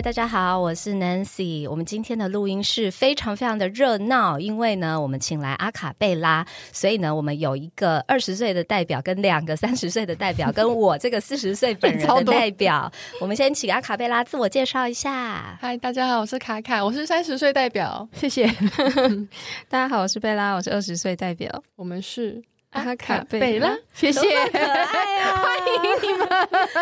嗨，大家好，我是 Nancy。我们今天的录音室非常非常的热闹，因为呢，我们请来阿卡贝拉，所以呢，我们有一个二十岁的代表，跟两个 三十岁的代表，跟我这个四十岁本人的 代表。我们先请阿卡贝拉自我介绍一下。嗨，大家好，我是卡卡，我是三十岁代表，谢谢。大家好，我是贝拉，我是二十岁代表，我们是。阿卡贝拉，谢谢，可爱啊！欢迎你们，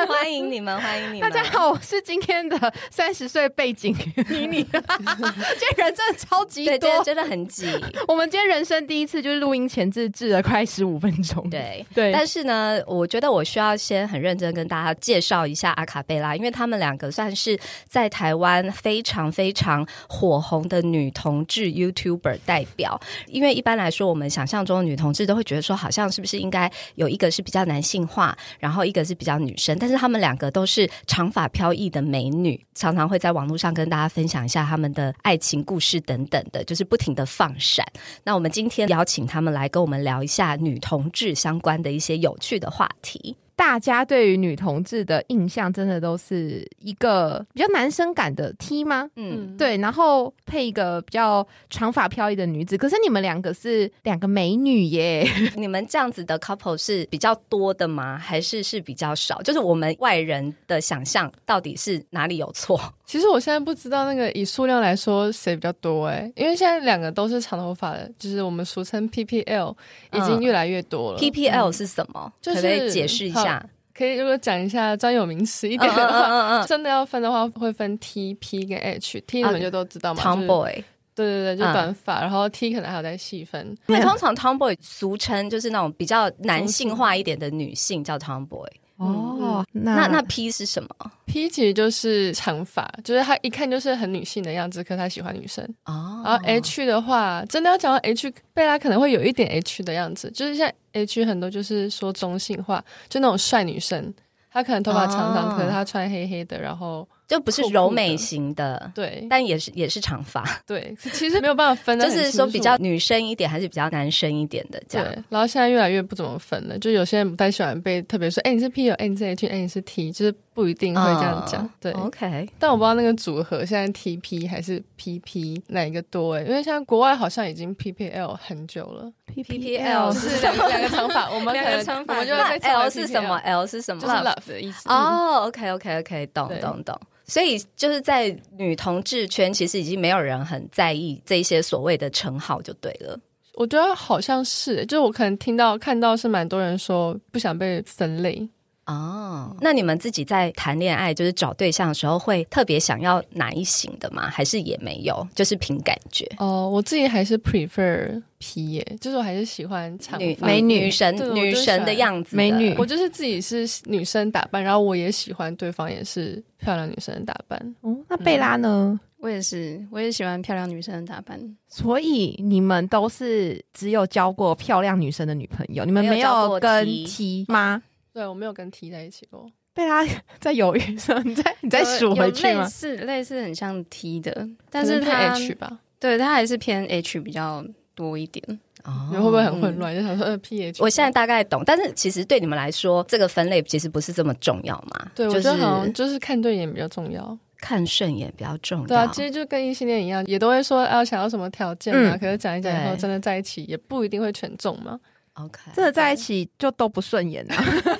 欢迎你们，欢迎你们！大家好，我是今天的三十岁背景妮妮。今天人真的超级多，真的很挤。我们今天人生第一次就是录音前置制了快十五分钟，对对。但是呢，我觉得我需要先很认真跟大家介绍一下阿卡贝拉，因为他们两个算是在台湾非常非常火红的女同志 YouTuber 代表。因为一般来说，我们想象中的女同志都会觉得说。好像是不是应该有一个是比较男性化，然后一个是比较女生，但是他们两个都是长发飘逸的美女，常常会在网络上跟大家分享一下他们的爱情故事等等的，就是不停的放闪。那我们今天邀请他们来跟我们聊一下女同志相关的一些有趣的话题。大家对于女同志的印象，真的都是一个比较男生感的 T 吗？嗯，对，然后配一个比较长发飘逸的女子。可是你们两个是两个美女耶，你们这样子的 couple 是比较多的吗？还是是比较少？就是我们外人的想象到底是哪里有错？其实我现在不知道那个以数量来说谁比较多哎，因为现在两个都是长头发的，就是我们俗称 PPL 已经越来越多了。PPL 是什么？可以解释一下。可以，如果讲一下专有名词一点的话，真的要分的话，会分 T、P 跟 H。T 你们就都知道嘛，Tomboy。对对对，就短发，然后 T 可能还有在细分。因为通常 Tomboy 俗称就是那种比较男性化一点的女性叫 Tomboy。哦，那那 P 是什么？P 其实就是长发，就是她一看就是很女性的样子，可她喜欢女生。哦，然后 H 的话，真的要讲到 H，贝拉可能会有一点 H 的样子，就是像 H 很多就是说中性化，就那种帅女生，她可能头发长长，可是她穿黑黑的，然后。就不是柔美型的，对，但也是也是长发，对，其实没有办法分，就是说比较女生一点还是比较男生一点的这样。然后现在越来越不怎么分了，就有些人不太喜欢被特别说，哎，你是 P 哎，你是 H，哎，你是 T，就是不一定会这样讲。对，OK。但我不知道那个组合现在 TP 还是 PP 哪一个多哎，因为现在国外好像已经 PPL 很久了，PPL 是两两个长发，我们两个长发，我们就那 L 是什么？L 是什么？就是 love 的意思。哦，OK，OK，OK，懂懂懂。所以就是在女同志圈，其实已经没有人很在意这些所谓的称号，就对了。我觉得好像是，就我可能听到看到是蛮多人说不想被分类。哦，那你们自己在谈恋爱，就是找对象的时候，会特别想要哪一型的吗？还是也没有，就是凭感觉？哦，我自己还是 prefer 皮耶，就是我还是喜欢长女美女神女神的样子，美女。我就是自己是女生打扮，然后我也喜欢对方也是漂亮女生的打扮。哦，那贝拉呢？我也是，我也喜欢漂亮女生的打扮。所以你们都是只有交过漂亮女生的女朋友，你们没有跟 T 吗？对，我没有跟 T 在一起过。被他 在犹豫说：“你再你再数回去吗？”类似类似很像 T 的，但是他 H 吧？对他还是偏 H 比较多一点。哦，会不会很混乱？就想说呃 P H。我现在大概懂，但是其实对你们来说，这个分类其实不是这么重要嘛？对，我觉得好像就是看对眼比较重要，看顺眼比较重要。对啊，其实就跟异性恋一样，也都会说要想要什么条件啊，可是讲一讲以后真的在一起，也不一定会全中嘛。OK，真的在一起就都不顺眼啊！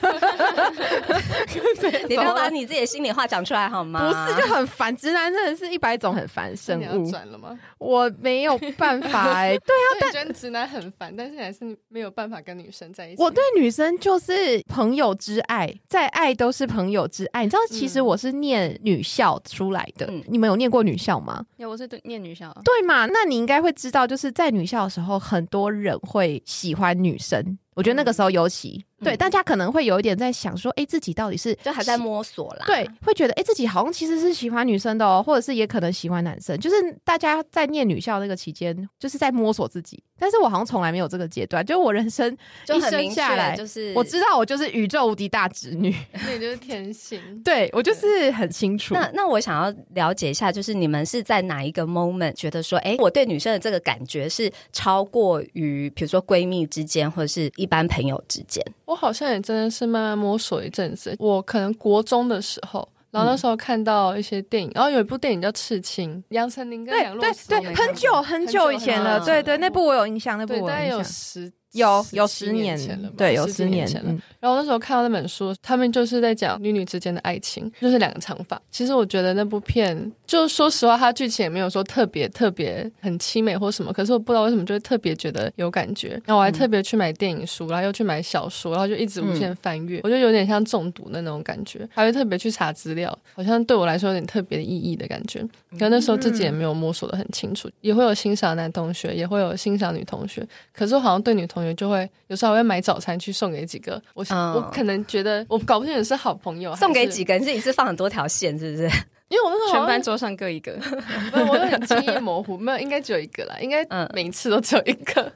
你不要把你自己的心里话讲出来好吗？不是就很烦，直男真的是一百种很烦生物。转了吗？我没有办法哎。对啊，但觉得直男很烦，但是还是没有办法跟女生在一起。我对女生就是朋友之爱，再爱都是朋友之爱。你知道，其实我是念女校出来的。你们有念过女校吗？有，我是念女校。对嘛？那你应该会知道，就是在女校的时候，很多人会喜欢女生。生，我觉得那个时候尤其对大家可能会有一点在想说，哎，自己到底是就还在摸索啦，对，会觉得哎，自己好像其实是喜欢女生的哦，或者是也可能喜欢男生，就是大家在念女校那个期间，就是在摸索自己。但是我好像从来没有这个阶段，就我人生就很明下来，就是我知道我就是宇宙无敌大侄女，那就是天性。对我就是很清楚。那那我想要了解一下，就是你们是在哪一个 moment 觉得说，哎，我对女生的这个感觉是超过于，比如说闺蜜之间或者是一般朋友之间？我好像也真的是慢慢摸索一阵子。我可能国中的时候。然后那时候看到一些电影，然后有一部电影叫《刺青》，杨丞琳跟杨洛斯，对对对，很久很久以前了，对对，那部我有印象，那部我有十。有有十年前了，对，有十年前了。然后那时候看到那本书，他们就是在讲女女之间的爱情，就是两个长发。其实我觉得那部片，就说实话，它剧情也没有说特别特别很凄美或什么。可是我不知道为什么就会特别觉得有感觉。然后我还特别去买电影书，然后又去买小说，然后就一直无限翻阅。我觉得有点像中毒的那种感觉，还会特别去查资料，好像对我来说有点特别的意义的感觉。可那时候自己也没有摸索的很清楚，也会有欣赏男同学，也会有欣赏女同学。可是我好像对女同学就会有时候会买早餐去送给几个，我我可能觉得我搞不清楚是好朋友，送给几个人是一次放很多条线，是不是？因为我那时候全班桌上各一个，我有点记忆模糊，没有，应该 只有一个啦，应该每次都只有一个，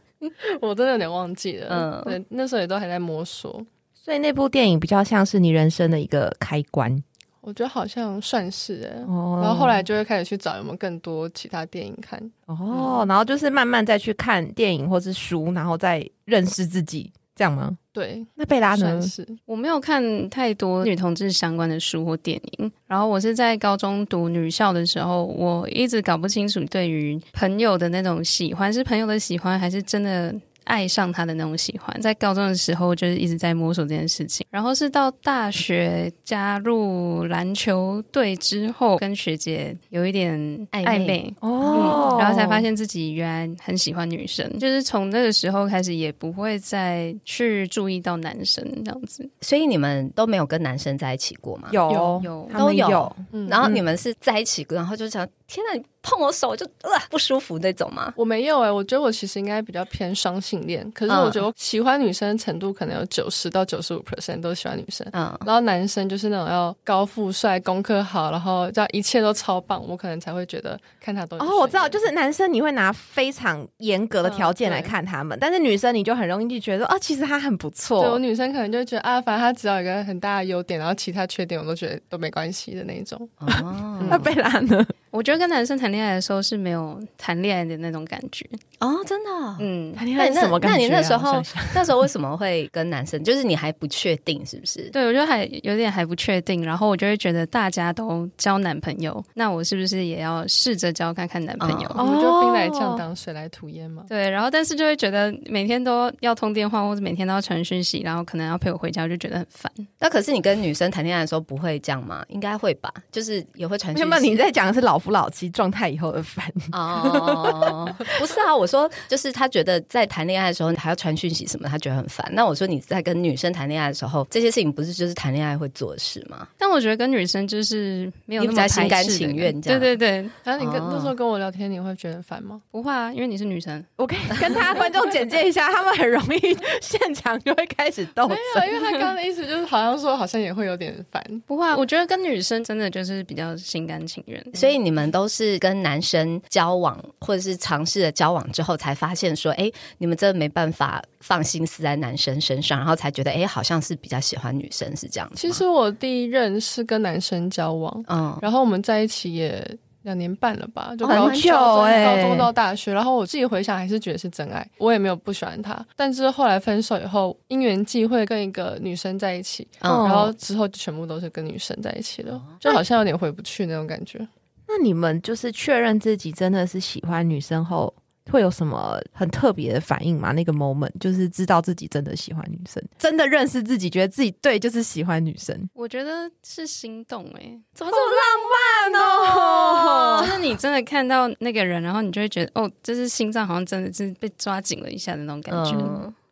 我真的有点忘记了。嗯，对，那时候也都还在摸索，所以那部电影比较像是你人生的一个开关。我觉得好像算是哎，然后后来就会开始去找有没有更多其他电影看哦，然后就是慢慢再去看电影或是书，然后再认识自己，这样吗？对，那贝拉呢？我没有看太多女同志相关的书或电影，然后我是在高中读女校的时候，我一直搞不清楚对于朋友的那种喜欢是朋友的喜欢，还是真的。爱上他的那种喜欢，在高中的时候就是一直在摸索这件事情，然后是到大学加入篮球队之后，跟学姐有一点暧昧。哦，然后才发现自己原来很喜欢女生，就是从那个时候开始也不会再去注意到男生这样子。所以你们都没有跟男生在一起过吗？有有都有，然后你们是在一起过，然后就想天哪！碰我手就呃不舒服那种吗？我没有哎，我觉得我其实应该比较偏双性恋。可是我觉得我喜欢女生的程度可能有九十到九十五 percent 都喜欢女生。嗯，然后男生就是那种要高富帅、功课好，然后这样一切都超棒，我可能才会觉得看他都。哦，我知道，就是男生你会拿非常严格的条件来看他们，但是女生你就很容易就觉得啊，其实他很不错。对我女生可能就觉得啊，反正他只要有一个很大的优点，然后其他缺点我都觉得都没关系的那种。哦，那贝拉呢？我觉得跟男生谈恋爱的时候是没有谈恋爱的那种感觉哦，真的，嗯，谈恋爱什么感觉？那你那时候那时候为什么会跟男生？就是你还不确定是不是？对，我觉得还有点还不确定，然后我就会觉得大家都交男朋友，那我是不是也要试着交看看男朋友？我们就兵来将挡，水来土掩嘛。对，然后但是就会觉得每天都要通电话，或者每天都要传讯息，然后可能要陪我回家，就觉得很烦。那可是你跟女生谈恋爱的时候不会这样吗？应该会吧？就是也会传讯息。那么你在讲的是老夫老妻状态？以后的烦哦，不是啊，我说就是他觉得在谈恋爱的时候还要传讯息什么，他觉得很烦。那我说你在跟女生谈恋爱的时候，这些事情不是就是谈恋爱会做的事吗？但我觉得跟女生就是没有那么心甘情愿，对对对。然后你跟那时候跟我聊天，你会觉得烦吗？不会啊，因为你是女生。我可以跟他观众简介一下，他们很容易现场就会开始斗争，因为他刚刚的意思就是好像说好像也会有点烦。不会，啊我觉得跟女生真的就是比较心甘情愿。所以你们都是跟。男生交往，或者是尝试了交往之后，才发现说，哎，你们真的没办法放心思在男生身上，然后才觉得，哎，好像是比较喜欢女生，是这样。其实我第一任是跟男生交往，嗯，然后我们在一起也两年半了吧，就很久哎，高中到大学。然后我自己回想，还是觉得是真爱，我也没有不喜欢他。但是后来分手以后，因缘际会跟一个女生在一起，然后之后全部都是跟女生在一起的，就好像有点回不去那种感觉。那你们就是确认自己真的是喜欢女生后，会有什么很特别的反应吗？那个 moment 就是知道自己真的喜欢女生，真的认识自己，觉得自己对，就是喜欢女生。我觉得是心动哎，怎么这么浪漫哦？就是你真的看到那个人，然后你就会觉得哦，就是心脏好像真的是被抓紧了一下的那种感觉。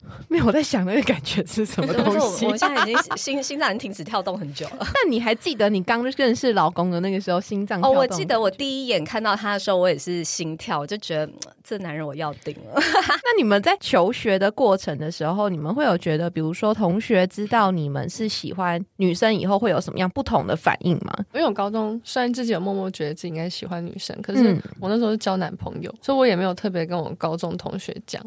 没有我在想那个感觉是什么 东西？我现在已经心心脏已经停止跳动很久了。那你还记得你刚认识老公的那个时候心脏？哦，我记得我第一眼看到他的时候，我也是心跳，我就觉得这男人我要定了。那你们在求学的过程的时候，你们会有觉得，比如说同学知道你们是喜欢女生以后，会有什么样不同的反应吗？因为我高中虽然自己有默默觉得自己应该喜欢女生，可是我那时候是交男朋友，所以我也没有特别跟我高中同学讲。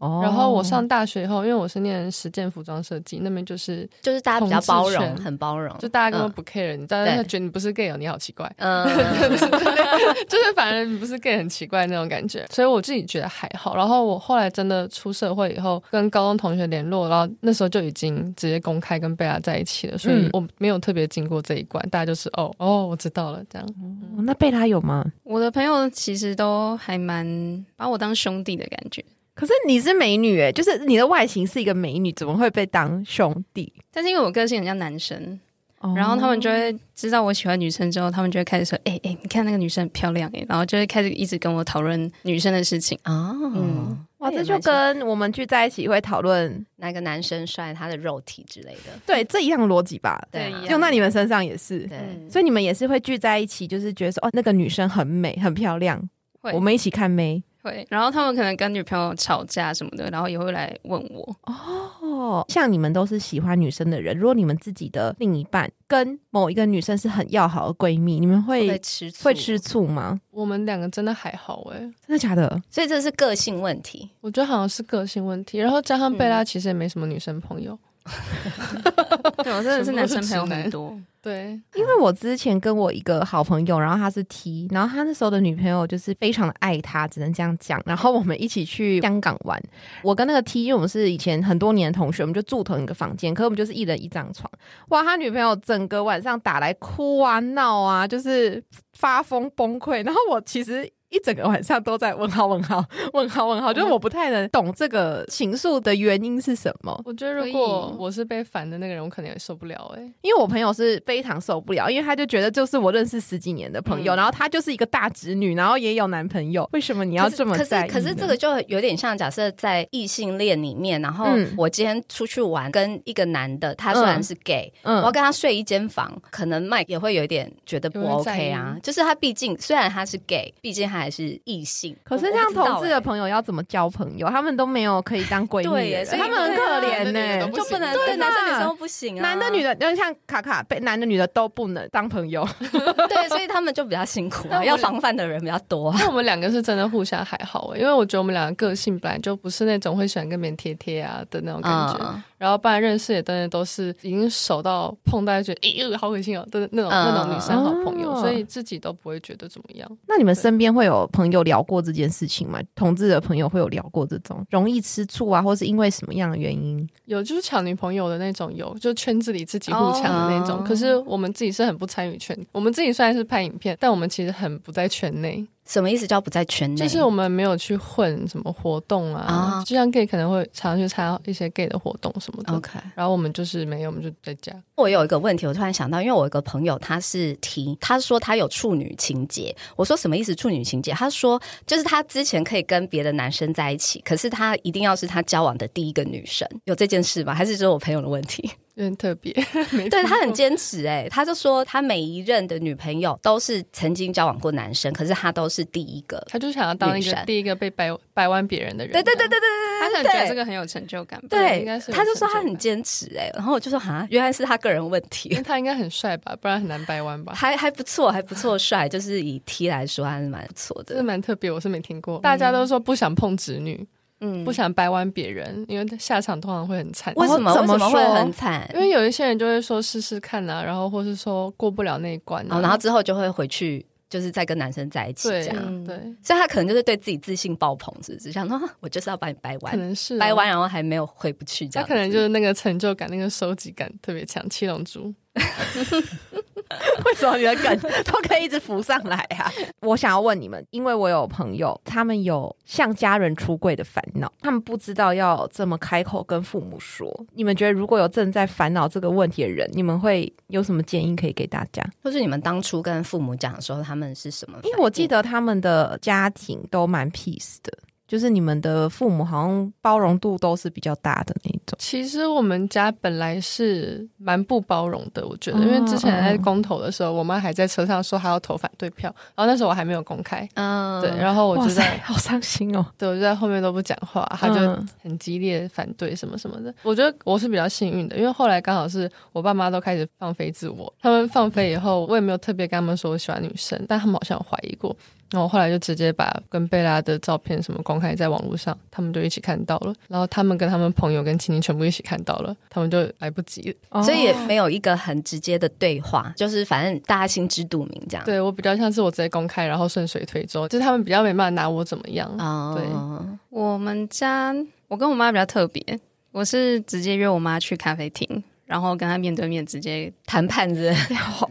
然后我上大学以后，因为我是念实践服装设计，那边就是就是大家比较包容，很包容，就大家根本不 care 你，大家觉得你不是 gay 哦，你好奇怪，嗯，就是反正你不是 gay 很奇怪那种感觉，所以我自己觉得还好。然后我后来真的出社会以后，跟高中同学联络，然后那时候就已经直接公开跟贝拉在一起了，所以我没有特别经过这一关，大家就是哦哦，我知道了这样。那贝拉有吗？我的朋友其实都还蛮把我当兄弟的感觉。可是你是美女哎，就是你的外形是一个美女，怎么会被当兄弟？但是因为我个性很像男生，然后他们就会知道我喜欢女生之后，他们就会开始说：“哎哎，你看那个女生很漂亮哎。”然后就会开始一直跟我讨论女生的事情啊。嗯，哇，这就跟我们聚在一起会讨论哪个男生帅，他的肉体之类的。对，这一样逻辑吧？对，用在你们身上也是。对，所以你们也是会聚在一起，就是觉得说：“哦，那个女生很美，很漂亮。”我们一起看妹。会，然后他们可能跟女朋友吵架什么的，然后也会来问我。哦，像你们都是喜欢女生的人，如果你们自己的另一半跟某一个女生是很要好的闺蜜，你们会吃会吃醋吗？我们两个真的还好哎，真的假的？所以这是个性问题，我觉得好像是个性问题。然后加上贝拉其实也没什么女生朋友，对我真的是男生朋友很多。对，因为我之前跟我一个好朋友，然后他是 T，然后他那时候的女朋友就是非常的爱他，只能这样讲。然后我们一起去香港玩，我跟那个 T，因为我们是以前很多年的同学，我们就住同一个房间，可我们就是一人一张床。哇，他女朋友整个晚上打来哭啊闹啊，就是发疯崩溃。然后我其实。一整个晚上都在问号问号问号问号，就是我不太能懂这个情愫的原因是什么。我觉得如果我是被烦的那个人，我可能也受不了哎，因为我朋友是非常受不了，因为他就觉得就是我认识十几年的朋友，然后他就是一个大侄女，然后也有男朋友，为什么你要这么在意？可是这个就有点像假设在异性恋里面，然后我今天出去玩，跟一个男的，他虽然是 gay，我要跟他睡一间房，可能 Mike 也会有一点觉得不 OK 啊。就是他毕竟虽然他是 gay，毕竟他还是异性。可是像同志的朋友要怎么交朋友？他们都没有可以当闺蜜，他们很可怜呢，就不能对男生女生都不行啊，男的女的，就像卡卡被男的女的都不能当朋友 对，所以他们就比较辛苦啊，要防范的人比较多。那我们两个是真的互相还好，因为我觉得我们两个个性本来就不是那种会喜欢跟别人贴贴啊的那种感觉。然后，不然认识也真的都是已经熟到碰到觉得咦，好恶心哦的那种那种女生好朋友，所以自己都不会觉得怎么样。那你们身边会有朋友聊过这件事情吗？同志的朋友会有聊过这种容易吃醋啊，或是因为什么样的原因？有，就是抢女朋友的那种，有就圈子里自己互抢的那种。可是我们自己是很不参与圈，我们自己虽然是拍影片，但我们其实很不在圈内。什么意思？叫不在圈内？就是我们没有去混什么活动啊，就像 gay 可能会常常去参加一些 gay 的活动什么的。OK，然后我们就是没有，我们就在家。我有一个问题，我突然想到，因为我有一个朋友他是 T，他说他有处女情节。我说什么意思？处女情节？他说就是他之前可以跟别的男生在一起，可是他一定要是他交往的第一个女生。有这件事吗？还是只有我朋友的问题？很特别，对他很坚持哎，他就说他每一任的女朋友都是曾经交往过男生，可是他都是第一个，他就想要当一个第一个被掰掰弯别人的人。对对对对对对，他可能觉得这个很有成就感。对，应该是他就说他很坚持哎，然后我就说啊，原来是他个人问题。他应该很帅吧，不然很难掰弯吧？还还不错，还不错，帅，就是以 T 来说还是蛮不错的，是蛮特别。我是没听过，大家都说不想碰直女。嗯，不想掰弯别人，因为下场通常会很惨。为什么？为什么会很惨？因为有一些人就会说试试看啊，然后或是说过不了那一关，然后之后就会回去，就是再跟男生在一起这样。对，所以他可能就是对自己自信爆棚，是不是？想说我就是要把你掰弯，可能是掰弯，然后还没有回不去这样。他可能就是那个成就感、那个收集感特别强。七龙珠。为什么你的梗都可以一直浮上来啊？我想要问你们，因为我有朋友，他们有向家人出柜的烦恼，他们不知道要这么开口跟父母说。你们觉得如果有正在烦恼这个问题的人，你们会有什么建议可以给大家？或是你们当初跟父母讲的时候，他们是什么？因为我记得他们的家庭都蛮 peace 的。就是你们的父母好像包容度都是比较大的那种。其实我们家本来是蛮不包容的，我觉得，因为之前在公投的时候，我妈还在车上说还要投反对票，然后那时候我还没有公开，嗯，对，然后我就在好伤心哦，对，我就在后面都不讲话，他就很激烈反对什么什么的。我觉得我是比较幸运的，因为后来刚好是我爸妈都开始放飞自我，他们放飞以后，我也没有特别跟他们说我喜欢女生，但他们好像有怀疑过。然后后来就直接把跟贝拉的照片什么公开在网络上，他们就一起看到了。然后他们跟他们朋友跟亲戚全部一起看到了，他们就来不及了，所以也没有一个很直接的对话，就是反正大家心知肚明这样。对我比较像是我直接公开，然后顺水推舟，就是他们比较没办法拿我怎么样。对，我们家我跟我妈比较特别，我是直接约我妈去咖啡厅。然后跟他面对面直接谈判子，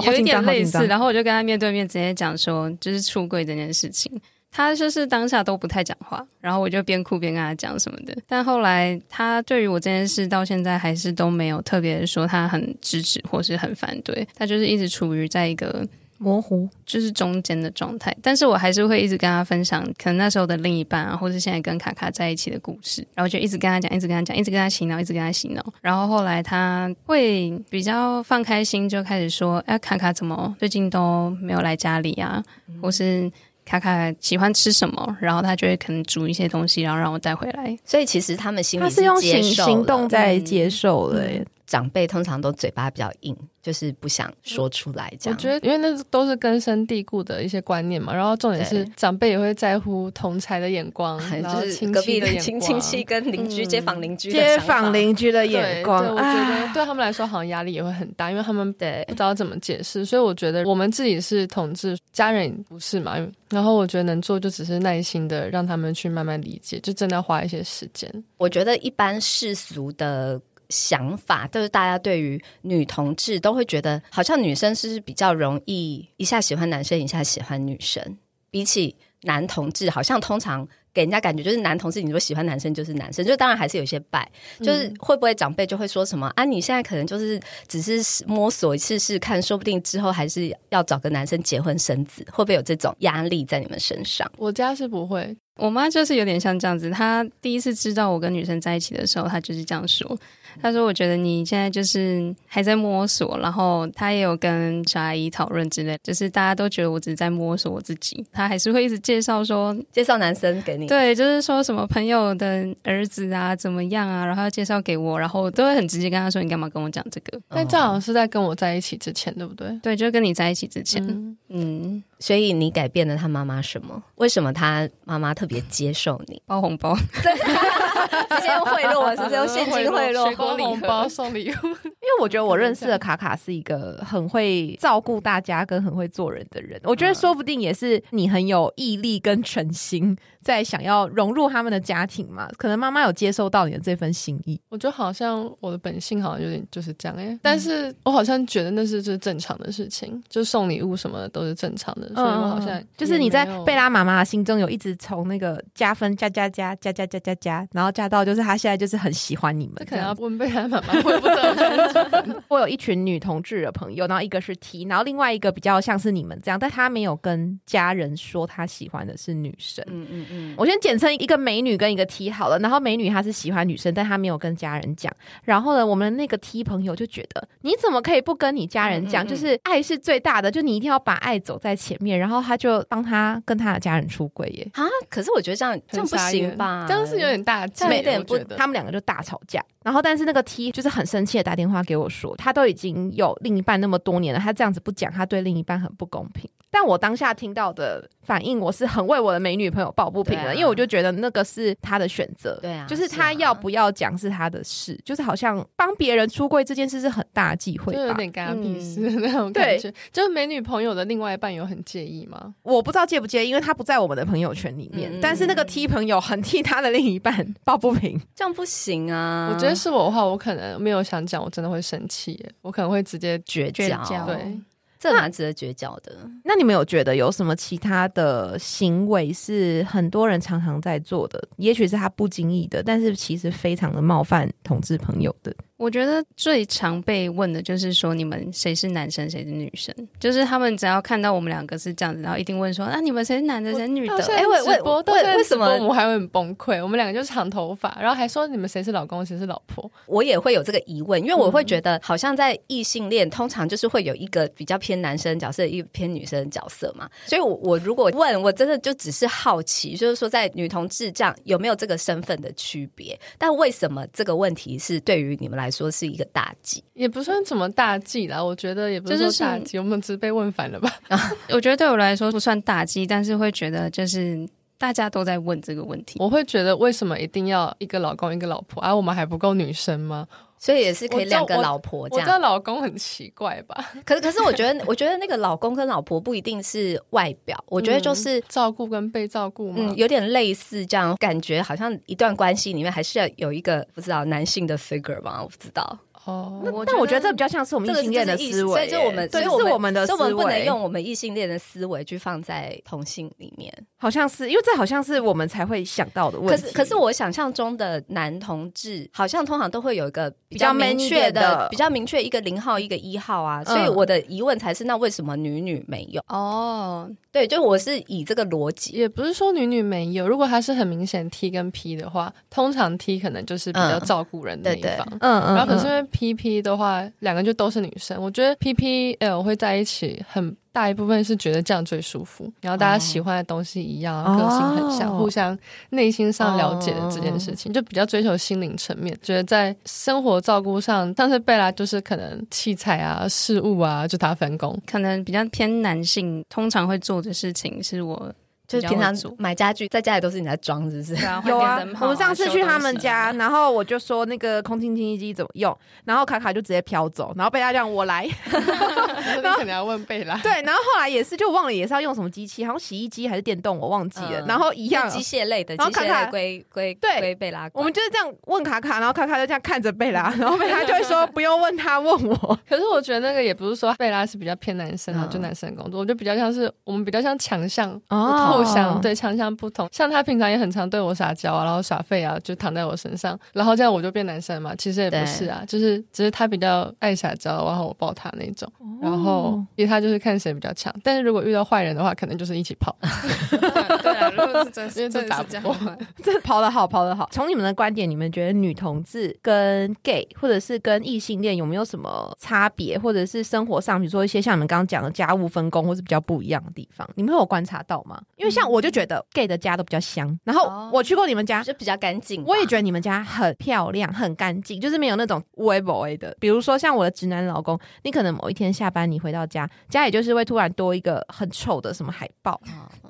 有一点类似。然后我就跟他面对面直接讲说，就是出柜这件事情，他就是当下都不太讲话。然后我就边哭边跟他讲什么的。但后来他对于我这件事到现在还是都没有特别说他很支持或是很反对，他就是一直处于在一个。模糊就是中间的状态，但是我还是会一直跟他分享，可能那时候的另一半啊，或者现在跟卡卡在一起的故事，然后就一直跟他讲，一直跟他讲，一直跟他洗脑，一直跟他洗脑。然后后来他会比较放开心，就开始说：“哎，卡卡怎么最近都没有来家里啊？或是卡卡喜欢吃什么？”然后他就会可能煮一些东西，然后让我带回来。所以其实他们心里是用行行动在接受了。长辈通常都嘴巴比较硬，就是不想说出来。这样，我觉得，因为那都是根深蒂固的一些观念嘛。然后重点是，长辈也会在乎同才的眼光，就是隔壁的亲 亲戚跟邻居、街坊邻居、街坊邻居的眼光。我觉得对他们来说，好像压力也会很大，因为他们对不知道怎么解释。所以我觉得，我们自己是同志，家人不是嘛。然后我觉得能做，就只是耐心的让他们去慢慢理解，就真的要花一些时间。我觉得一般世俗的。想法就是大家对于女同志都会觉得，好像女生是比较容易一下喜欢男生，一下喜欢女生，比起男同志，好像通常给人家感觉就是男同志，你说喜欢男生就是男生，就当然还是有些败，就是会不会长辈就会说什么啊？你现在可能就是只是摸索试试看，说不定之后还是要找个男生结婚生子，会不会有这种压力在你们身上？我家是不会，我妈就是有点像这样子，她第一次知道我跟女生在一起的时候，她就是这样说。她说：“我觉得你现在就是还在摸索，然后她也有跟小阿姨讨论之类，就是大家都觉得我只是在摸索我自己。她还是会一直介绍说介绍男生给你，对，就是说什么朋友的儿子啊怎么样啊，然后要介绍给我，然后我都会很直接跟她说你干嘛跟我讲这个？但这好像是在跟我在一起之前，对不对？对，就是跟你在一起之前，嗯。所以你改变了他妈妈什么？为什么他妈妈特别接受你包红包？直接用贿赂，直接用现金贿赂，包红包送礼物。因为我觉得我认识的卡卡是一个很会照顾大家跟很会做人的人。我觉得说不定也是你很有毅力跟诚心，在想要融入他们的家庭嘛。可能妈妈有接受到你的这份心意。我觉得好像我的本性好像有点就是这样哎，但是我好像觉得那是是正常的事情，就送礼物什么的都是正常的。所以我好像就是你在贝拉妈妈心中有一直从那个加分加加加加加加加加，然后加到就是他现在就是很喜欢你们。可能要问贝拉妈妈，我也不知道。我有一群女同志的朋友，然后一个是 T，然后另外一个比较像是你们这样，但他没有跟家人说他喜欢的是女生。嗯嗯嗯。我先简称一个美女跟一个 T 好了，然后美女她是喜欢女生，但她没有跟家人讲。然后呢，我们那个 T 朋友就觉得你怎么可以不跟你家人讲？就是爱是最大的，就你一定要把爱走在前。面，然后他就帮他跟他的家人出轨耶啊！可是我觉得这样这样不行吧？这样是有点大忌，有点不，他们两个就大吵架。然后，但是那个 T 就是很生气的打电话给我说，他都已经有另一半那么多年了，他这样子不讲，他对另一半很不公平。但我当下听到的反应，我是很为我的美女朋友抱不平的，因为我就觉得那个是他的选择，对啊，就是他要不要讲是他的事，就是好像帮别人出柜这件事是很大忌讳，就有点干屁事那种感觉。就是美女朋友的另外一半有很介意吗？我不知道介不介意，因为他不在我们的朋友圈里面。但是那个 T 朋友很替他的另一半抱不平，这样不行啊！我觉得是我的话，我可能没有想讲，我真的会生气，我可能会直接绝交。对。这蛮值得绝交的。那你们有觉得有什么其他的行为是很多人常常在做的？也许是他不经意的，但是其实非常的冒犯同志朋友的。我觉得最常被问的就是说，你们谁是男生，谁是女生？就是他们只要看到我们两个是这样子，然后一定问说：“那你们谁是男的，谁是女的？”哎，为为为为什么我们还会很崩溃？我们两个就是长头发，然后还说你们谁是老公，谁是老婆？我也会有这个疑问，因为我会觉得好像在异性恋，通常就是会有一个比较偏。男生角色，一偏女生角色嘛。所以，我我如果问我真的就只是好奇，就是说在女同志这样有没有这个身份的区别？但为什么这个问题是对于你们来说是一个大忌？也不算什么大忌啦，我觉得也不是大忌，我们只是被问反了吧？我觉得对我来说不算大忌，但是会觉得就是大家都在问这个问题，我会觉得为什么一定要一个老公一个老婆，而我们还不够女生吗？所以也是可以两个老婆这样。我知道老公很奇怪吧？可是可是，我觉得我觉得那个老公跟老婆不一定是外表，我觉得就是照顾跟被照顾嘛，有点类似这样感觉，好像一段关系里面还是要有一个不知道男性的 figure 吧？我不知道。哦，但我觉得这比较像是我们异性恋的思维，所以就我们，对，是我们的思维，我们不能用我们异性恋的思维去放在同性里面。好像是，因为这好像是我们才会想到的问题。可是，可是我想象中的男同志，好像通常都会有一个比较明确的、比较明确一个零号一个一号啊。所以我的疑问才是，那为什么女女没有？哦，对，就我是以这个逻辑，也不是说女女没有。如果他是很明显 T 跟 P 的话，通常 T 可能就是比较照顾人的一方。嗯嗯，然后可是因为 P P 的话。两个就都是女生，我觉得 P P L 会在一起，很大一部分是觉得这样最舒服，然后大家喜欢的东西一样，个性很像，互相内心上了解的这件事情，就比较追求心灵层面，觉得在生活照顾上，但是贝拉就是可能器材啊、事物啊，就他分工，可能比较偏男性，通常会做的事情是我。就是平常买家具在家里都是你在装，是不是？有啊，我们上次去他们家，然后我就说那个空气清新机怎么用，然后卡卡就直接飘走，然后贝拉让我来，然后可能要问贝拉。对，然后后来也是就忘了也是要用什么机器，好像洗衣机还是电动，我忘记了。然后一样机械类的，然后卡卡归归对归贝拉。我们就是这样问卡卡，然后卡卡就这样看着贝拉，然后贝拉就会说 不用问他问我。可是我觉得那个也不是说贝拉是比较偏男生啊，就男生工作，我觉得比较像是我们比较像强项哦。互相对强项不同，像他平常也很常对我撒娇啊，然后耍废啊，就躺在我身上，然后这样我就变男生嘛。其实也不是啊，就是只是他比较爱撒娇，然后我抱他那种。然后因为他就是看谁比较强，但是如果遇到坏人的话，可能就是一起跑。对啊，如果是真因为这打不过，这 跑得好，跑得好。从你们的观点，你们觉得女同志跟 gay 或者是跟异性恋有没有什么差别，或者是生活上，比如说一些像你们刚刚讲的家务分工，或是比较不一样的地方，你们有观察到吗？因为像我就觉得 gay 的家都比较香，然后我去过你们家就比较干净，我也觉得你们家很漂亮、很干净，就是没有那种微博的。比如说像我的直男老公，你可能某一天下班你回到家，家里就是会突然多一个很丑的什么海报，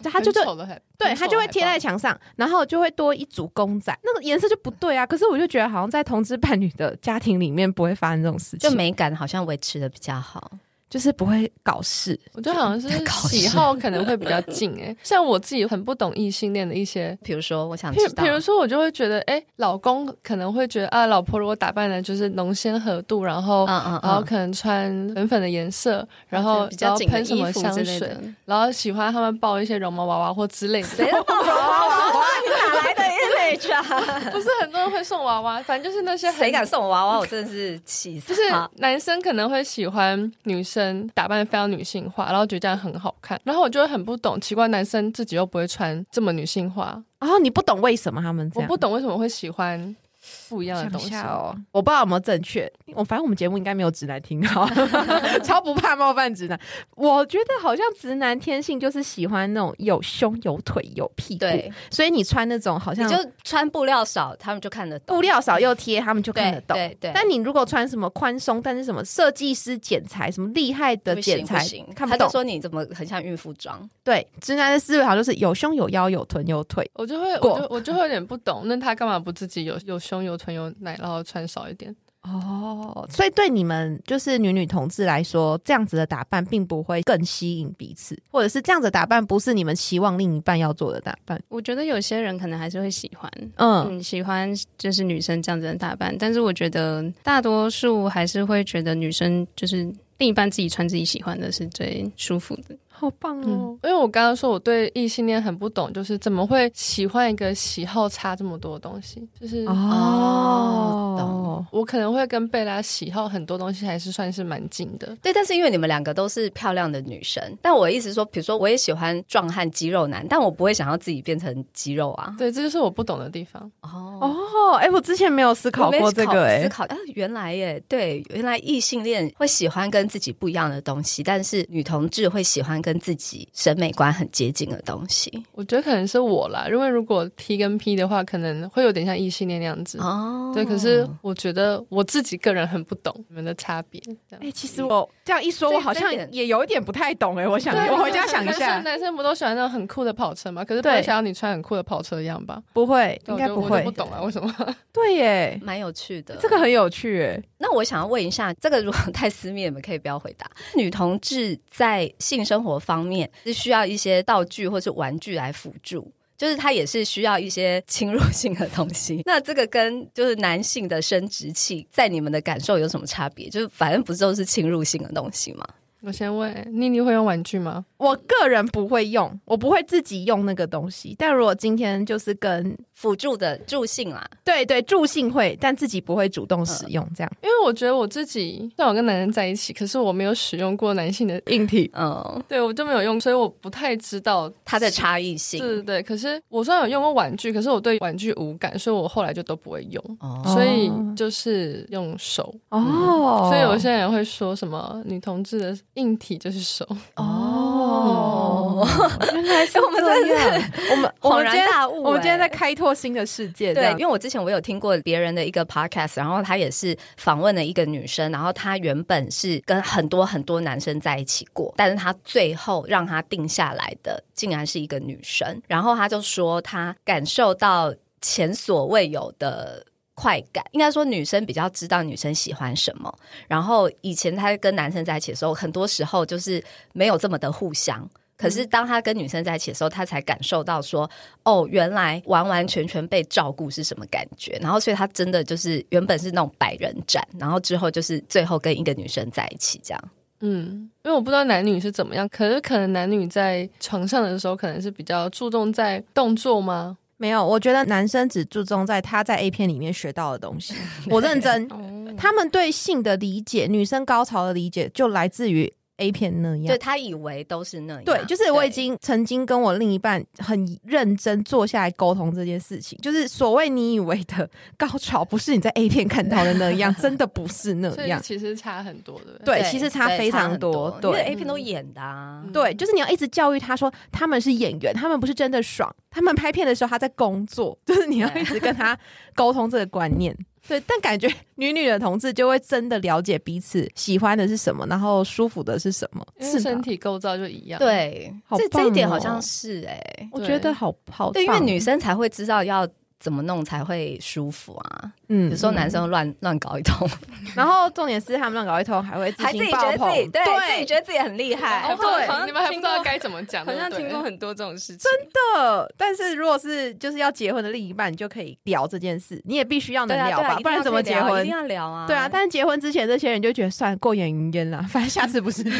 他就是对他就会贴在墙上，然后就会多一组公仔，那个颜色就不对啊。可是我就觉得好像在同志伴侣的家庭里面不会发生这种事情，就美感好像维持的比较好。就是不会搞事，我觉得好像是喜好可能会比较近哎。像我自己很不懂异性恋的一些，比如说我想知道，比如说我就会觉得，哎，老公可能会觉得啊，老婆如果打扮的就是浓鲜合度，然后嗯嗯然后可能穿粉粉的颜色，然后比较喷什么香水，然后喜欢他们抱一些绒毛娃娃或之类的。谁抱绒毛娃娃？你哪来的 不是很多人会送娃娃，反正就是那些谁敢送我娃娃，我真的是气死。就是男生可能会喜欢女生。打扮非常女性化，然后觉得这样很好看，然后我就会很不懂，奇怪男生自己又不会穿这么女性化，然后你不懂为什么他们这样，我不懂为什么会喜欢。不一样的东西哦，我不知道有没有正确。我反正我们节目应该没有直男听到，超不怕冒犯直男。我觉得好像直男天性就是喜欢那种有胸有腿有屁股，对，所以你穿那种好像你就穿布料少，他们就看得懂；布料少又贴，他们就看得懂。对对。但你如果穿什么宽松，但是什么设计师剪裁，什么厉害的剪裁，看不懂。他就说你怎么很像孕妇装？对，直男的思维好像就是有胸有腰有臀有腿，我就会我就我就会有点不懂，那他干嘛不自己有有胸有纯有奶，然后穿少一点？哦，所以对你们就是女女同志来说，这样子的打扮并不会更吸引彼此，或者是这样子打扮不是你们期望另一半要做的打扮。我觉得有些人可能还是会喜欢，嗯，喜欢就是女生这样子的打扮，但是我觉得大多数还是会觉得女生就是另一半自己穿自己喜欢的是最舒服的。好棒哦！因为我刚刚说我对异性恋很不懂，就是怎么会喜欢一个喜好差这么多的东西？就是哦，我可能会跟贝拉喜好很多东西还是算是蛮近的。对，但是因为你们两个都是漂亮的女生，但我的意思说，比如说我也喜欢壮汉肌肉男，但我不会想要自己变成肌肉啊。对，这就是我不懂的地方。哦哦，哎，我之前没有思考过这个，哎，思考啊，原来耶，对，原来异性恋会喜欢跟自己不一样的东西，但是女同志会喜欢跟跟自己审美观很接近的东西，我觉得可能是我啦。因为如果 T 跟 P 的话，可能会有点像异性恋那样子哦。对，可是我觉得我自己个人很不懂你们的差别。哎，其实我这样一说，我好像也有一点不太懂哎。我想我回家想一下，男生不都喜欢那种很酷的跑车吗？可是不会想要你穿很酷的跑车一样吧？不会，应该不会。不懂啊，为什么？对耶，蛮有趣的，这个很有趣哎。那我想要问一下，这个如果太私密，你们可以不要回答。女同志在性生活方面是需要一些道具或是玩具来辅助，就是它也是需要一些侵入性的东西。那这个跟就是男性的生殖器在你们的感受有什么差别？就是反正不是都是侵入性的东西吗？我先问妮妮会用玩具吗？我个人不会用，我不会自己用那个东西。但如果今天就是跟辅助的助兴啦，对对，助兴会，但自己不会主动使用这样。因为我觉得我自己虽然我跟男人在一起，可是我没有使用过男性的 硬体，嗯，对我就没有用，所以我不太知道它的差异性。对对对，可是我虽然有用过玩具，可是我对玩具无感，所以我后来就都不会用，所以就是用手哦。所以有些人会说什么女同志的硬体就是手。哦，原来是我们这样，我们恍然大悟，我们今天在开拓新的世界。对，因为我之前我有听过别人的一个 podcast，然后他也是访问了一个女生，然后她原本是跟很多很多男生在一起过，但是她最后让她定下来的竟然是一个女生，然后她就说她感受到前所未有的。快感应该说女生比较知道女生喜欢什么，然后以前她跟男生在一起的时候，很多时候就是没有这么的互相。可是当他跟女生在一起的时候，他才感受到说，哦，原来完完全全被照顾是什么感觉。然后所以他真的就是原本是那种百人斩，然后之后就是最后跟一个女生在一起这样。嗯，因为我不知道男女是怎么样，可是可能男女在床上的时候，可能是比较注重在动作吗？没有，我觉得男生只注重在他在 A 片里面学到的东西。我认 真，他们对性的理解，女生高潮的理解，就来自于。A 片那样，对他以为都是那样。对，就是我已经曾经跟我另一半很认真坐下来沟通这件事情，就是所谓你以为的 高潮，不是你在 A 片看到的那样，真的不是那样。其实差很多的。对，其实差非常多。对，A 片都演的。啊。对，就是你要一直教育他说，他们是演员，他们不是真的爽，他们拍片的时候他在工作，就是你要一直跟他沟通这个观念。对，但感觉女女的同志就会真的了解彼此喜欢的是什么，然后舒服的是什么，是身体构造就一样。对，这这一点好像是哎，我觉得好好，对，因为女生才会知道要。怎么弄才会舒服啊？嗯，有时候男生乱乱搞一通，然后重点是他们乱搞一通还会自己爆棚，对，自己觉得自己很厉害。对，你们还不知道该怎么讲，好像听过很多这种事情。真的，但是如果是就是要结婚的另一半，你就可以聊这件事，你也必须要能聊吧，不然怎么结婚？一定要聊啊！对啊，但是结婚之前，这些人就觉得算过眼云烟了，反正下次不是你，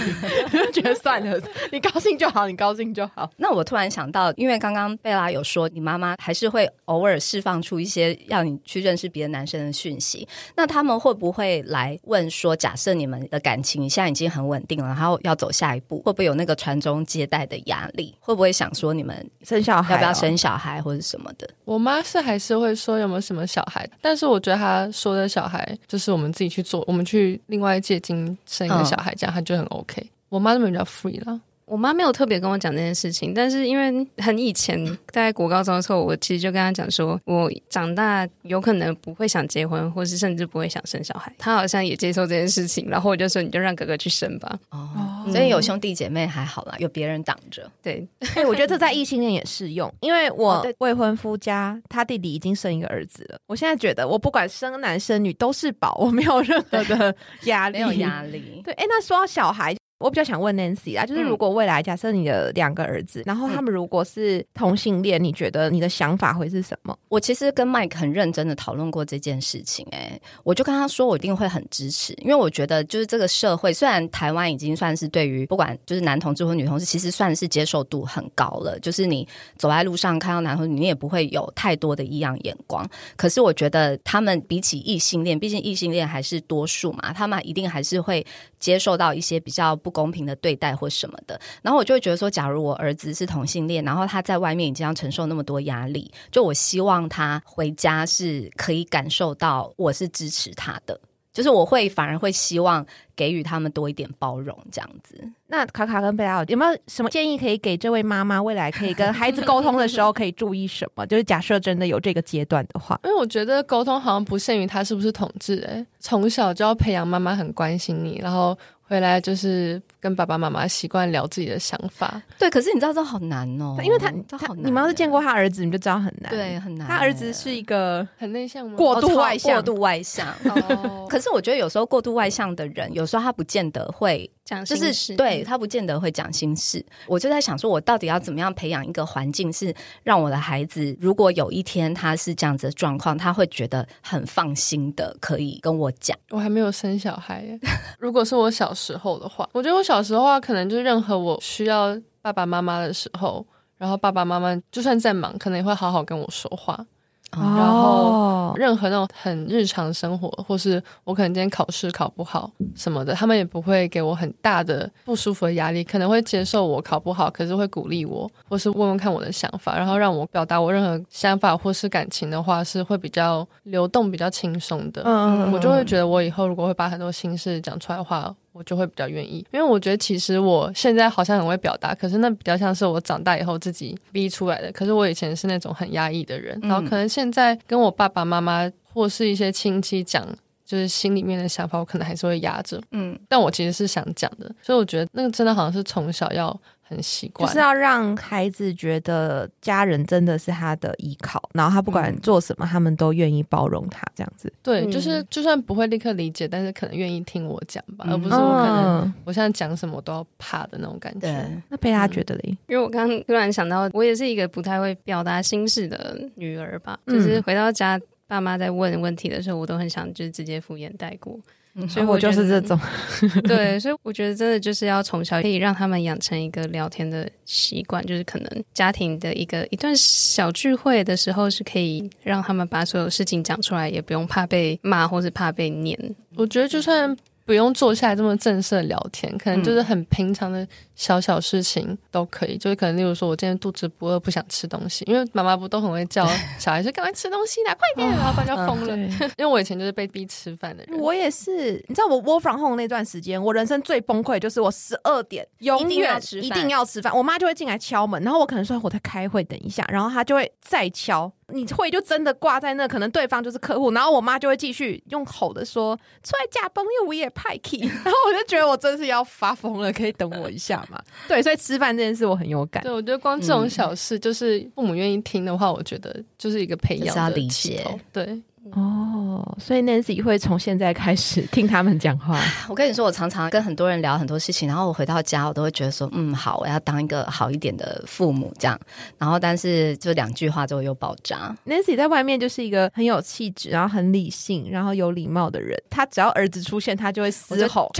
就 觉得算了，你高兴就好，你高兴就好。那我突然想到，因为刚刚贝拉有说，你妈妈还是会偶尔。释放出一些让你去认识别的男生的讯息，那他们会不会来问说，假设你们的感情现在已经很稳定了，然后要走下一步，会不会有那个传宗接代的压力？会不会想说你们生小孩要不要生小孩或者什么的？我妈是还是会说有没有什么小孩，但是我觉得她说的小孩就是我们自己去做，我们去另外借精生一个小孩，这样她就很 OK。我妈那边比较 free 了。我妈没有特别跟我讲这件事情，但是因为很以前在国高中的时候，我其实就跟她讲说，我长大有可能不会想结婚，或是甚至不会想生小孩。她好像也接受这件事情，然后我就说，你就让哥哥去生吧。哦，所以有兄弟姐妹还好啦，有别人挡着。对，哎，我觉得这在异性恋也适用，因为我未婚夫家他弟弟已经生一个儿子了。我现在觉得，我不管生男生女都是宝，我没有任何的压力，没有压力。对，哎，那说到小孩。我比较想问 Nancy 啊，就是如果未来假设你的两个儿子，然后他们如果是同性恋，你觉得你的想法会是什么？我其实跟 Mike 很认真的讨论过这件事情，哎，我就跟他说，我一定会很支持，因为我觉得就是这个社会，虽然台湾已经算是对于不管就是男同志或女同志，其实算是接受度很高了，就是你走在路上看到男同志，你也不会有太多的异样眼光。可是我觉得他们比起异性恋，毕竟异性恋还是多数嘛，他们一定还是会接受到一些比较不公平的对待或什么的。然后我就会觉得说，假如我儿子是同性恋，然后他在外面已经要承受那么多压力，就我希望他回家是可以感受到我是支持他的，就是我会反而会希望给予他们多一点包容，这样子。那卡卡跟贝拉有没有什么建议可以给这位妈妈？未来可以跟孩子沟通的时候可以注意什么？就是假设真的有这个阶段的话，因为我觉得沟通好像不限于他是不是统治，哎，从小就要培养妈妈很关心你，然后。回来就是跟爸爸妈妈习惯聊自己的想法，对。可是你知道这好难哦，因为他他好难。你们要是见过他儿子，你就知道很难，对，很难。他儿子是一个很内向吗？过度外向，过度外向。可是我觉得有时候过度外向的人，有时候他不见得会讲。就是对他不见得会讲心事，我就在想说，我到底要怎么样培养一个环境，是让我的孩子，如果有一天他是这样子的状况，他会觉得很放心的，可以跟我讲。我还没有生小孩，如果是我小时候的话，我觉得我小时候话，可能就任何我需要爸爸妈妈的时候，然后爸爸妈妈就算在忙，可能也会好好跟我说话。然后，任何那种很日常生活，或是我可能今天考试考不好什么的，他们也不会给我很大的不舒服的压力，可能会接受我考不好，可是会鼓励我，或是问问看我的想法，然后让我表达我任何想法或是感情的话，是会比较流动、比较轻松的。嗯，我就会觉得我以后如果会把很多心事讲出来的话。我就会比较愿意，因为我觉得其实我现在好像很会表达，可是那比较像是我长大以后自己逼出来的。可是我以前是那种很压抑的人，然后可能现在跟我爸爸妈妈或是一些亲戚讲，就是心里面的想法，我可能还是会压着。嗯，但我其实是想讲的，所以我觉得那个真的好像是从小要。很习惯，就是要让孩子觉得家人真的是他的依靠，然后他不管做什么，他们都愿意包容他这样子。对，就是就算不会立刻理解，但是可能愿意听我讲吧，而不是我可能我现在讲什么我都要怕的那种感觉。那贝拉觉得嘞？因为我刚刚突然想到，我也是一个不太会表达心事的女儿吧，就是回到家，爸妈在问问题的时候，我都很想就是直接敷衍带过。所以我就是这种，对，所以我觉得真的就是要从小可以让他们养成一个聊天的习惯，就是可能家庭的一个一段小聚会的时候，是可以让他们把所有事情讲出来，也不用怕被骂或是怕被念。我觉得就算。不用坐下来这么正式的聊天，可能就是很平常的小小事情都可以。就是可能，例如说，我今天肚子不饿，不想吃东西，因为妈妈不都很会叫 小孩说赶快吃东西啦，快点，然后不然就疯了。因为我以前就是被逼吃饭的人，我也是。你知道我 work from home 那段时间，我人生最崩溃就是我十二点永远一定要吃饭，我妈就会进来敲门，然后我可能说我在开会，等一下，然后她就会再敲。你会就真的挂在那，可能对方就是客户，然后我妈就会继续用吼的说出来假崩，因为我也派 key，然后我就觉得我真是要发疯了，可以等我一下嘛？对，所以吃饭这件事我很有感。对，我觉得光这种小事，就是父母愿意听的话，我觉得就是一个培养的理解。对。哦，所以 Nancy 会从现在开始听他们讲话。我跟你说，我常常跟很多人聊很多事情，然后我回到家，我都会觉得说，嗯，好，我要当一个好一点的父母，这样。然后，但是就两句话就又爆炸。Nancy 在外面就是一个很有气质，然后很理性，然后有礼貌的人。他只要儿子出现，他就会嘶吼。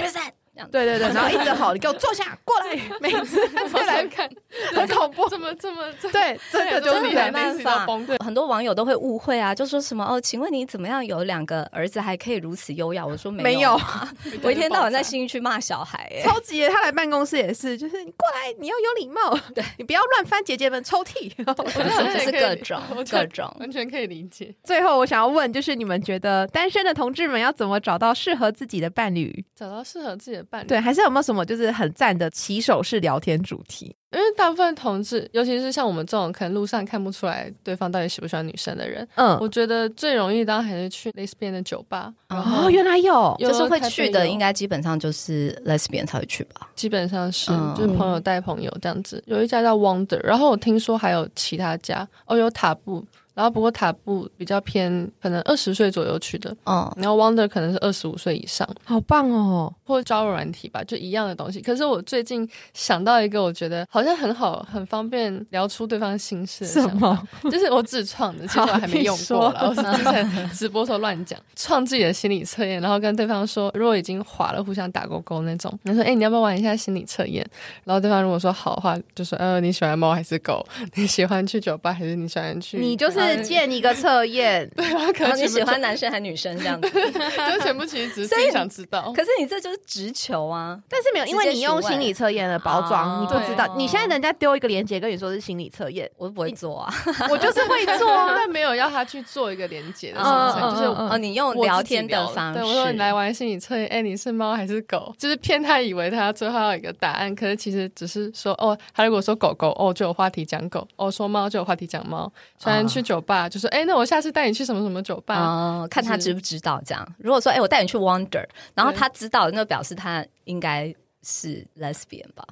对对对，然后一直吼，你给我坐下，过来，每次再来看，很恐怖，怎么这么对，真的就是没办法。很多网友都会误会啊，就说什么哦，请问你怎么样有两个儿子还可以如此优雅？我说没有，我一天到晚在新区骂小孩，超级。他来办公室也是，就是你过来，你要有礼貌，对你不要乱翻姐姐们抽屉，就是各种各种，完全可以理解。最后我想要问，就是你们觉得单身的同志们要怎么找到适合自己的伴侣？找到适合自己的伴侣。对，还是有没有什么就是很赞的起手式聊天主题？因为大部分同志，尤其是像我们这种可能路上看不出来对方到底喜不喜欢女生的人，嗯，我觉得最容易当然还是去 lesbian 的酒吧。哦，原来有，就是会去的，应该基本上就是 lesbian 才会去吧？基本上是，就是朋友带朋友这样子。有一家叫 Wonder，然后我听说还有其他家，哦，有塔布。然后不过塔布比较偏可能二十岁左右去的，嗯，然后 Wonder 可能是二十五岁以上，好棒哦，或者招软体吧，就一样的东西。可是我最近想到一个，我觉得好像很好，很方便聊出对方心事的。什么？就是我自创的，其实我还没用过了，我是之前直播时候乱讲，创自己的心理测验，然后跟对方说，如果已经划了，互相打勾勾那种。你说：“哎，你要不要玩一下心理测验？”然后对方如果说好的话，就说：“呃，你喜欢猫还是狗？你喜欢去酒吧还是你喜欢去？”你就是。建一个测验，对啊，可能你喜欢男生还是女生这样子，就全部其实只是想知道。可是你这就是直球啊！但是没有，因为你用心理测验的包装，你不知道。你现在人家丢一个链接跟你说是心理测验，我都不会做啊，我就是会做，但没有要他去做一个连接的就是哦，你用聊天的方式，我说你来玩心理测验，哎，你是猫还是狗？就是骗他以为他最后要一个答案，可是其实只是说哦，他如果说狗狗，哦，就有话题讲狗；哦，说猫就有话题讲猫。虽然去酒吧，就说哎，那我。下次带你去什么什么酒吧？哦，看他知不知道这样。如果说，哎，我带你去 Wonder，然后他知道，那表示他应该是 Lesbian 吧？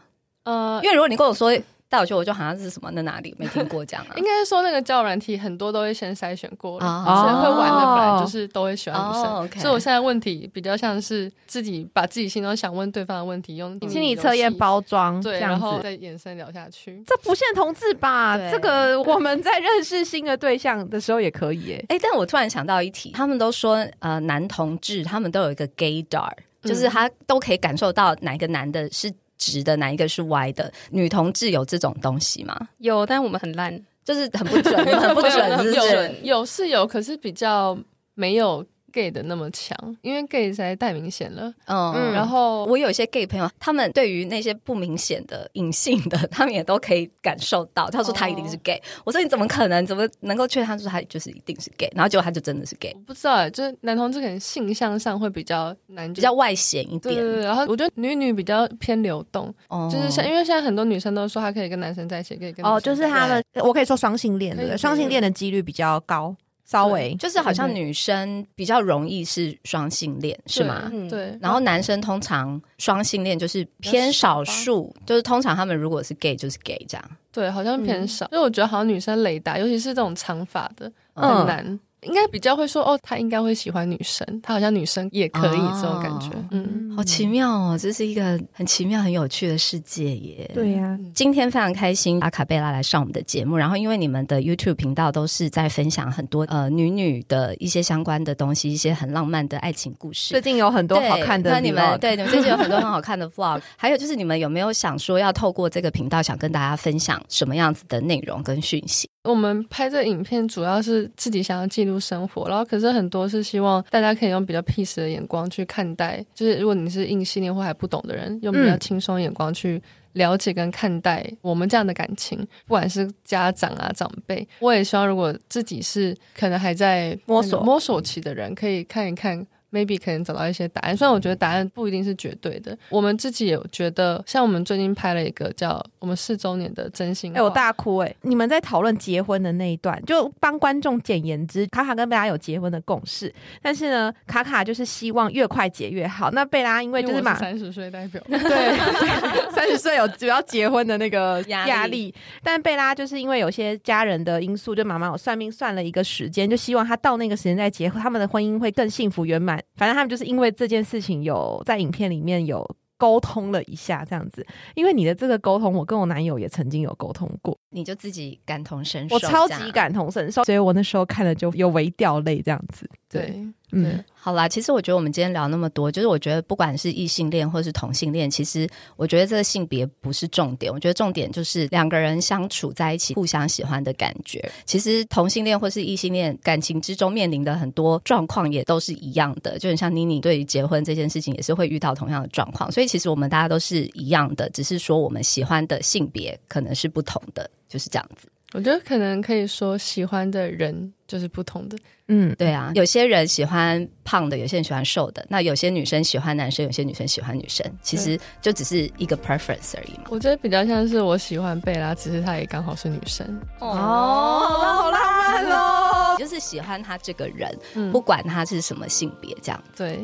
呃，因为如果你跟我说。带我觉得，我就好像是什么那哪里没听过这样啊？应该是说那个交友软体很多都会先筛选过，所以会玩的本来就是都会喜欢女生。所以我现在问题比较像是自己把自己心中想问对方的问题用心理测验包装，对，然后再延伸聊下去。这不限同志吧？这个我们在认识新的对象的时候也可以 诶。哎，但我突然想到一题，他们都说呃男同志他们都有一个 gay dar，就是他都可以感受到哪一个男的是。直的哪一个是歪的？女同志有这种东西吗？有，但我们很烂，就是很不准，很不准，是是？有是有，可是比较没有。Gay 的那么强，因为 gay 实在太明显了。嗯，然后我有一些 gay 朋友，他们对于那些不明显的隐性的，他们也都可以感受到。他说他一定是 gay，我说你怎么可能？怎么能够确定他说他就是一定是 gay？然后结果他就真的是 gay。我不知道，就是男同志可能性向上会比较难，比较外显一点。对对对。然后我觉得女女比较偏流动，就是像因为现在很多女生都说她可以跟男生在一起，可以跟哦，就是他们我可以说双性恋的，双性恋的几率比较高。稍微就是好像女生比较容易是双性恋，是吗？对。然后男生通常双性恋就是偏少数，就是通常他们如果是 gay 就是 gay 这样。对，好像偏少。因为我觉得好像女生雷达，尤其是这种长发的很难。应该比较会说哦，他应该会喜欢女生，他好像女生也可以这种感觉，嗯，好奇妙哦，这是一个很奇妙、很有趣的世界耶。对呀，今天非常开心，阿卡贝拉来上我们的节目，然后因为你们的 YouTube 频道都是在分享很多呃女女的一些相关的东西，一些很浪漫的爱情故事。最近有很多好看的，那你们对你们最近有很多很好看的 Vlog，还有就是你们有没有想说要透过这个频道，想跟大家分享什么样子的内容跟讯息？我们拍这影片主要是自己想要记录生活，然后可是很多是希望大家可以用比较 peace 的眼光去看待，就是如果你是硬系列或还不懂的人，用比较轻松眼光去了解跟看待我们这样的感情，不管是家长啊长辈，我也希望如果自己是可能还在摸索摸索期的人，可以看一看。Maybe 可能找到一些答案，虽然我觉得答案不一定是绝对的。我们自己有觉得，像我们最近拍了一个叫“我们四周年的真心”，哎，我大哭哎！你们在讨论结婚的那一段，就帮观众简言之，卡卡跟贝拉有结婚的共识，但是呢，卡卡就是希望越快结越好。那贝拉因为就是马三十岁代表，对，三十岁有主要结婚的那个压力，但贝拉就是因为有些家人的因素，就妈妈有算命算了一个时间，就希望他到那个时间再结婚，他们的婚姻会更幸福圆满。反正他们就是因为这件事情有在影片里面有沟通了一下，这样子。因为你的这个沟通，我跟我男友也曾经有沟通过，你就自己感同身受，我超级感同身受，所以我那时候看了就有微掉泪，这样子。对，嗯。好啦，其实我觉得我们今天聊那么多，就是我觉得不管是异性恋或是同性恋，其实我觉得这个性别不是重点，我觉得重点就是两个人相处在一起，互相喜欢的感觉。其实同性恋或是异性恋感情之中面临的很多状况也都是一样的，就很像妮妮对于结婚这件事情也是会遇到同样的状况。所以其实我们大家都是一样的，只是说我们喜欢的性别可能是不同的，就是这样子。我觉得可能可以说，喜欢的人就是不同的。嗯，对啊，有些人喜欢胖的，有些人喜欢瘦的。那有些女生喜欢男生，有些女生喜欢女生。其实就只是一个 preference 而已嘛。我觉得比较像是我喜欢贝拉，只是她也刚好是女生。哦，好浪漫哦！就是喜欢他这个人，不管他是什么性别，这样。对，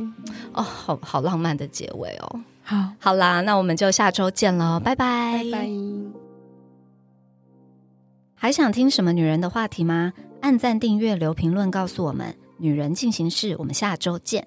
哦，好好浪漫的结尾哦。好，好啦，那我们就下周见喽，拜拜，拜拜。还想听什么女人的话题吗？按赞、订阅、留评论，告诉我们。女人进行式，我们下周见。